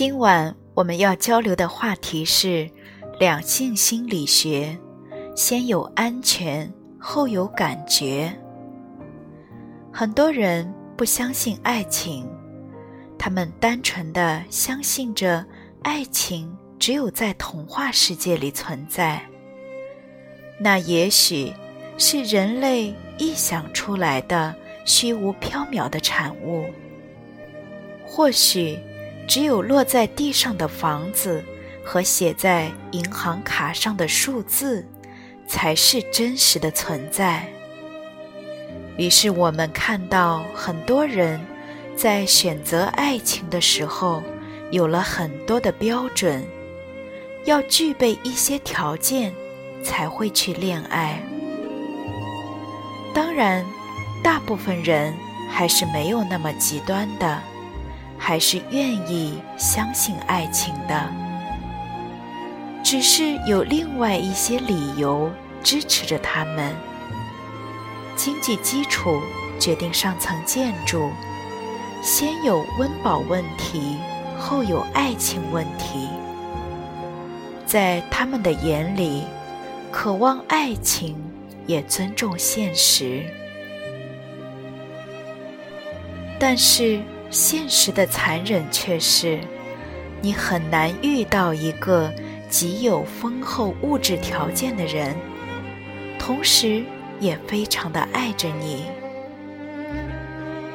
今晚我们要交流的话题是两性心理学，先有安全，后有感觉。很多人不相信爱情，他们单纯的相信着爱情只有在童话世界里存在。那也许是人类臆想出来的虚无缥缈的产物，或许。只有落在地上的房子和写在银行卡上的数字，才是真实的存在。于是我们看到很多人在选择爱情的时候，有了很多的标准，要具备一些条件才会去恋爱。当然，大部分人还是没有那么极端的。还是愿意相信爱情的，只是有另外一些理由支持着他们。经济基础决定上层建筑，先有温饱问题，后有爱情问题。在他们的眼里，渴望爱情，也尊重现实，但是。现实的残忍却是，你很难遇到一个极有丰厚物质条件的人，同时也非常的爱着你。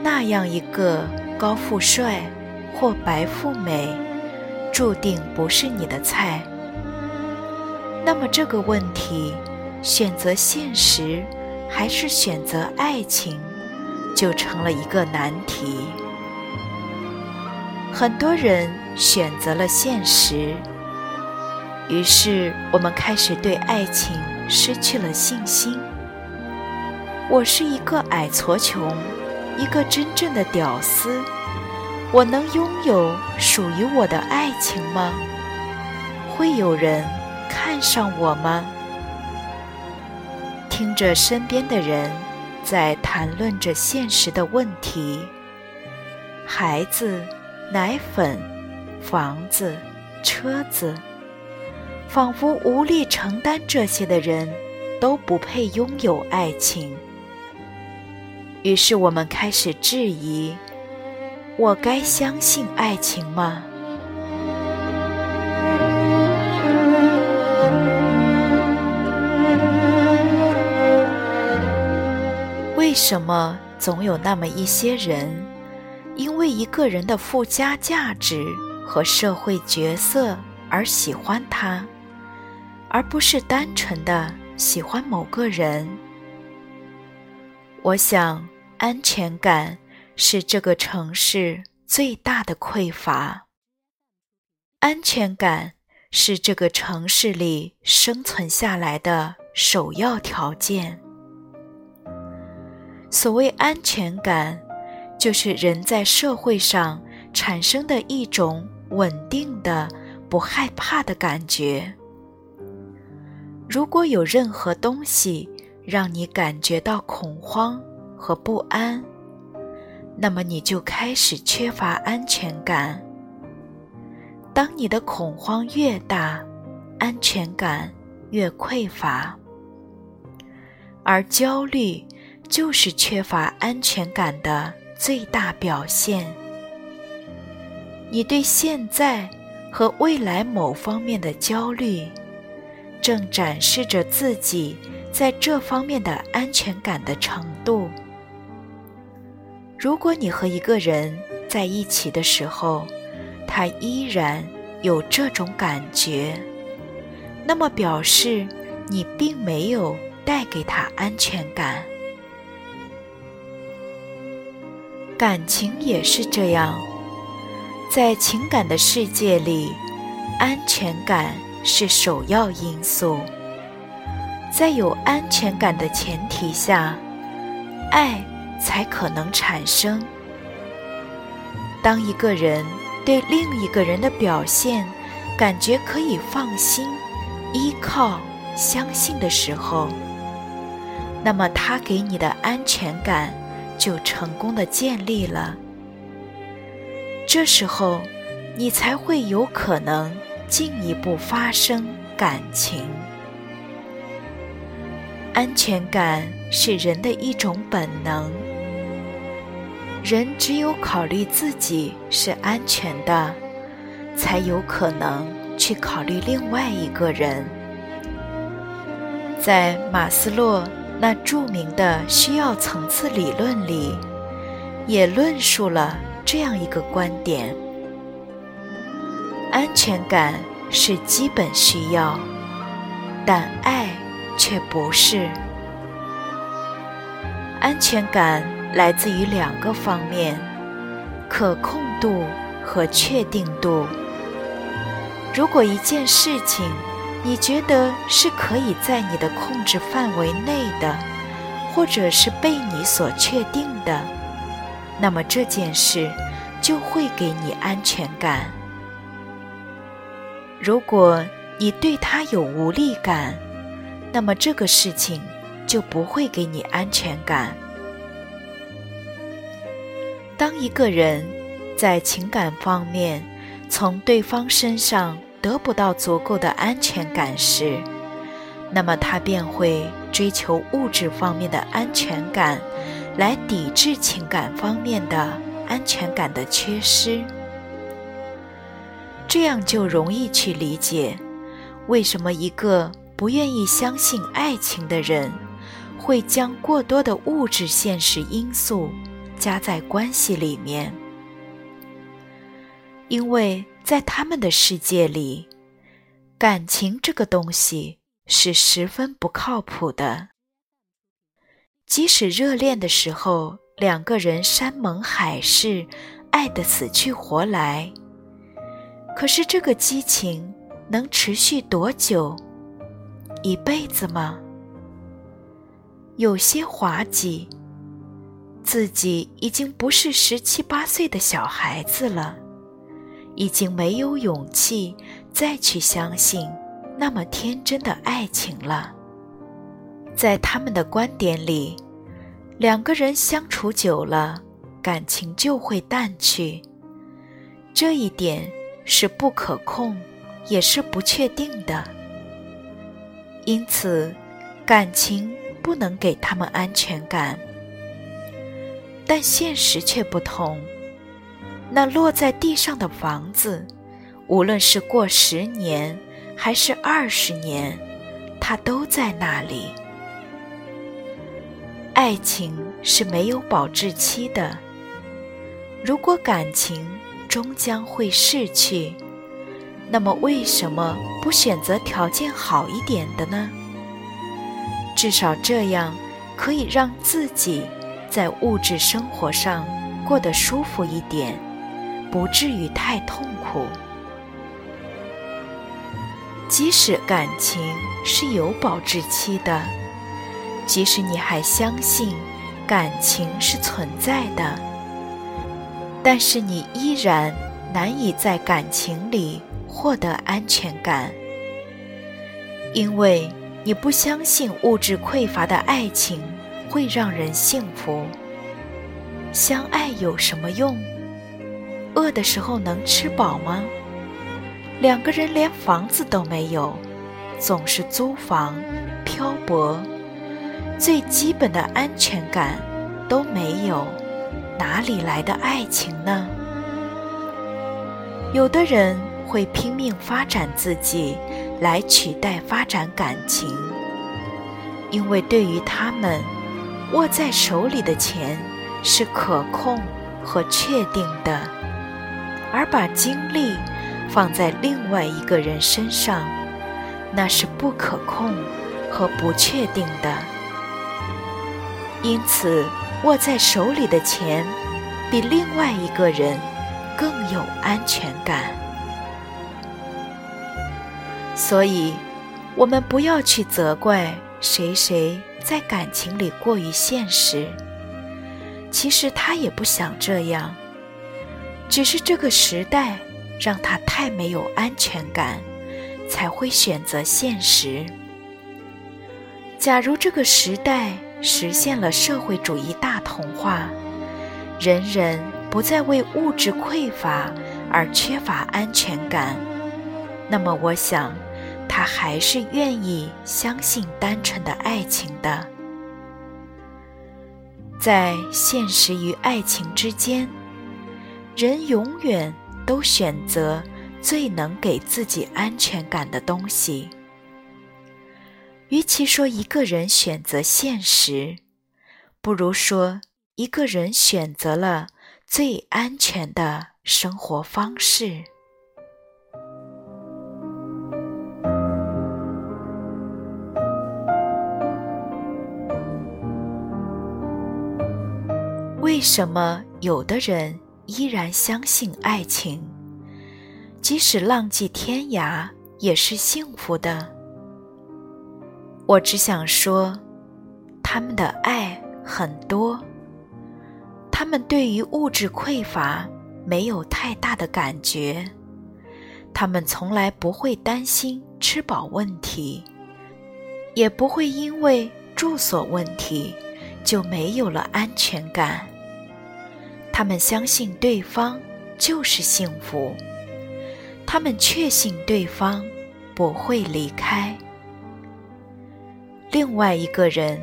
那样一个高富帅或白富美，注定不是你的菜。那么这个问题，选择现实还是选择爱情，就成了一个难题。很多人选择了现实，于是我们开始对爱情失去了信心。我是一个矮矬穷，一个真正的屌丝，我能拥有属于我的爱情吗？会有人看上我吗？听着身边的人在谈论着现实的问题，孩子。奶粉、房子、车子，仿佛无力承担这些的人，都不配拥有爱情。于是我们开始质疑：我该相信爱情吗？为什么总有那么一些人？因为一个人的附加价值和社会角色而喜欢他，而不是单纯的喜欢某个人。我想，安全感是这个城市最大的匮乏。安全感是这个城市里生存下来的首要条件。所谓安全感。就是人在社会上产生的一种稳定的、不害怕的感觉。如果有任何东西让你感觉到恐慌和不安，那么你就开始缺乏安全感。当你的恐慌越大，安全感越匮乏，而焦虑就是缺乏安全感的。最大表现，你对现在和未来某方面的焦虑，正展示着自己在这方面的安全感的程度。如果你和一个人在一起的时候，他依然有这种感觉，那么表示你并没有带给他安全感。感情也是这样，在情感的世界里，安全感是首要因素。在有安全感的前提下，爱才可能产生。当一个人对另一个人的表现感觉可以放心、依靠、相信的时候，那么他给你的安全感。就成功的建立了。这时候，你才会有可能进一步发生感情。安全感是人的一种本能，人只有考虑自己是安全的，才有可能去考虑另外一个人。在马斯洛。那著名的需要层次理论里，也论述了这样一个观点：安全感是基本需要，但爱却不是。安全感来自于两个方面：可控度和确定度。如果一件事情，你觉得是可以在你的控制范围内的，或者是被你所确定的，那么这件事就会给你安全感。如果你对他有无力感，那么这个事情就不会给你安全感。当一个人在情感方面从对方身上，得不到足够的安全感时，那么他便会追求物质方面的安全感，来抵制情感方面的安全感的缺失。这样就容易去理解，为什么一个不愿意相信爱情的人，会将过多的物质现实因素加在关系里面，因为。在他们的世界里，感情这个东西是十分不靠谱的。即使热恋的时候，两个人山盟海誓，爱得死去活来，可是这个激情能持续多久？一辈子吗？有些滑稽，自己已经不是十七八岁的小孩子了。已经没有勇气再去相信那么天真的爱情了。在他们的观点里，两个人相处久了，感情就会淡去。这一点是不可控，也是不确定的。因此，感情不能给他们安全感。但现实却不同。那落在地上的房子，无论是过十年还是二十年，它都在那里。爱情是没有保质期的。如果感情终将会逝去，那么为什么不选择条件好一点的呢？至少这样可以让自己在物质生活上过得舒服一点。不至于太痛苦。即使感情是有保质期的，即使你还相信感情是存在的，但是你依然难以在感情里获得安全感，因为你不相信物质匮乏的爱情会让人幸福。相爱有什么用？饿的时候能吃饱吗？两个人连房子都没有，总是租房、漂泊，最基本的安全感都没有，哪里来的爱情呢？有的人会拼命发展自己，来取代发展感情，因为对于他们，握在手里的钱是可控和确定的。而把精力放在另外一个人身上，那是不可控和不确定的。因此，握在手里的钱，比另外一个人更有安全感。所以，我们不要去责怪谁谁在感情里过于现实。其实他也不想这样，只是这个时代让他太没有安全感，才会选择现实。假如这个时代实现了社会主义大同化，人人不再为物质匮乏而缺乏安全感，那么我想，他还是愿意相信单纯的爱情的。在现实与爱情之间，人永远都选择最能给自己安全感的东西。与其说一个人选择现实，不如说一个人选择了最安全的生活方式。为什么有的人依然相信爱情，即使浪迹天涯也是幸福的？我只想说，他们的爱很多，他们对于物质匮乏没有太大的感觉，他们从来不会担心吃饱问题，也不会因为住所问题就没有了安全感。他们相信对方就是幸福，他们确信对方不会离开。另外一个人，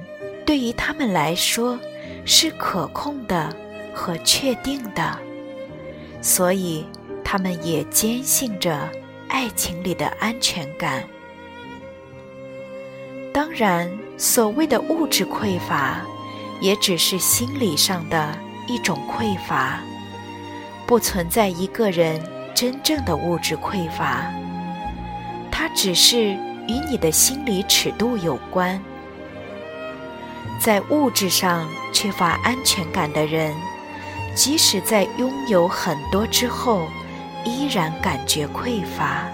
对于他们来说是可控的和确定的，所以他们也坚信着爱情里的安全感。当然，所谓的物质匮乏，也只是心理上的。一种匮乏，不存在一个人真正的物质匮乏，它只是与你的心理尺度有关。在物质上缺乏安全感的人，即使在拥有很多之后，依然感觉匮乏；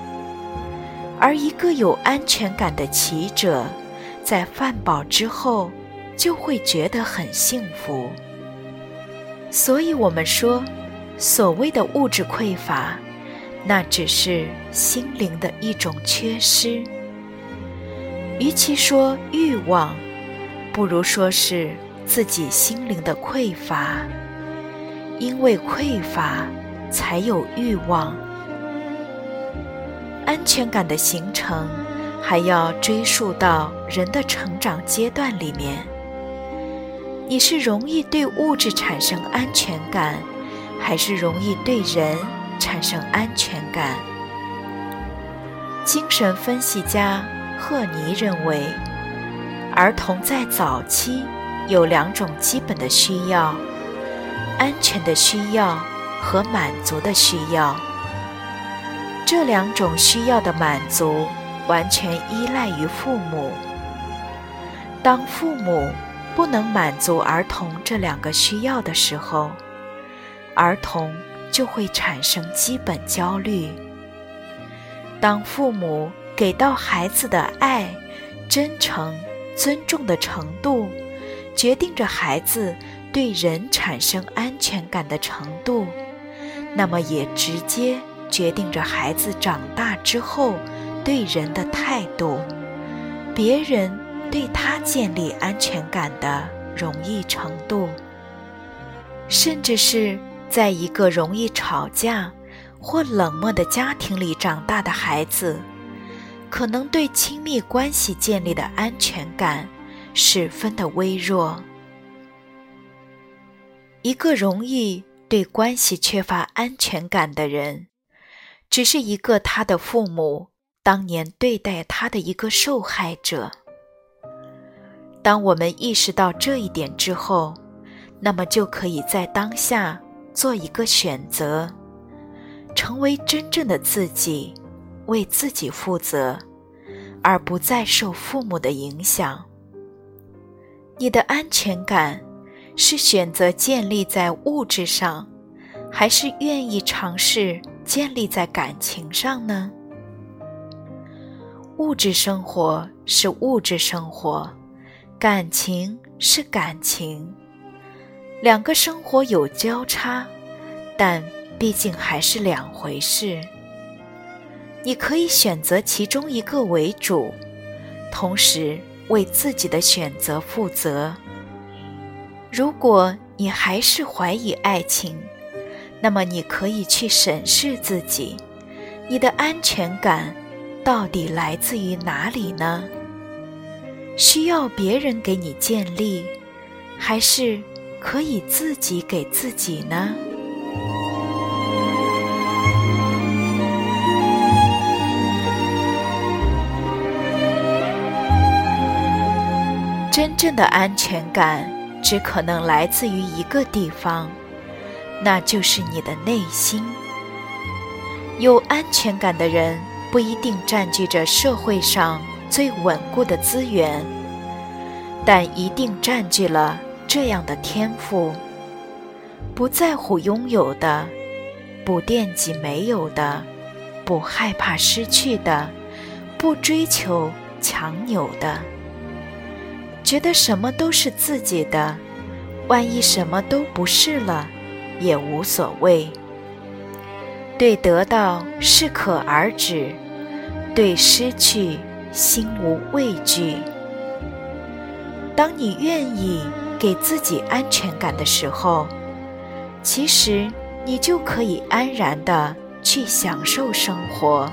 而一个有安全感的骑者，在饭饱之后，就会觉得很幸福。所以，我们说，所谓的物质匮乏，那只是心灵的一种缺失。与其说欲望，不如说是自己心灵的匮乏。因为匮乏，才有欲望。安全感的形成，还要追溯到人的成长阶段里面。你是容易对物质产生安全感，还是容易对人产生安全感？精神分析家赫尼认为，儿童在早期有两种基本的需要：安全的需要和满足的需要。这两种需要的满足完全依赖于父母。当父母不能满足儿童这两个需要的时候，儿童就会产生基本焦虑。当父母给到孩子的爱、真诚、尊重的程度，决定着孩子对人产生安全感的程度，那么也直接决定着孩子长大之后对人的态度。别人。对他建立安全感的容易程度，甚至是在一个容易吵架或冷漠的家庭里长大的孩子，可能对亲密关系建立的安全感十分的微弱。一个容易对关系缺乏安全感的人，只是一个他的父母当年对待他的一个受害者。当我们意识到这一点之后，那么就可以在当下做一个选择，成为真正的自己，为自己负责，而不再受父母的影响。你的安全感是选择建立在物质上，还是愿意尝试建立在感情上呢？物质生活是物质生活，感情是感情，两个生活有交叉，但毕竟还是两回事。你可以选择其中一个为主，同时为自己的选择负责。如果你还是怀疑爱情，那么你可以去审视自己，你的安全感到底来自于哪里呢？需要别人给你建立，还是可以自己给自己呢？真正的安全感。只可能来自于一个地方，那就是你的内心。有安全感的人不一定占据着社会上最稳固的资源，但一定占据了这样的天赋：不在乎拥有的，不惦记没有的，不害怕失去的，不追求强扭的。觉得什么都是自己的，万一什么都不是了，也无所谓。对得到适可而止，对失去心无畏惧。当你愿意给自己安全感的时候，其实你就可以安然的去享受生活。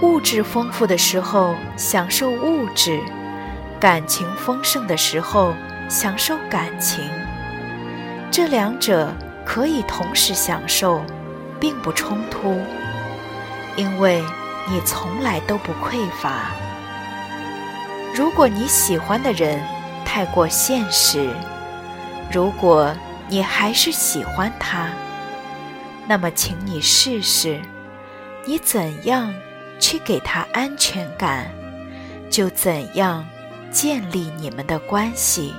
物质丰富的时候，享受物质。感情丰盛的时候，享受感情，这两者可以同时享受，并不冲突，因为你从来都不匮乏。如果你喜欢的人太过现实，如果你还是喜欢他，那么请你试试，你怎样去给他安全感，就怎样。建立你们的关系。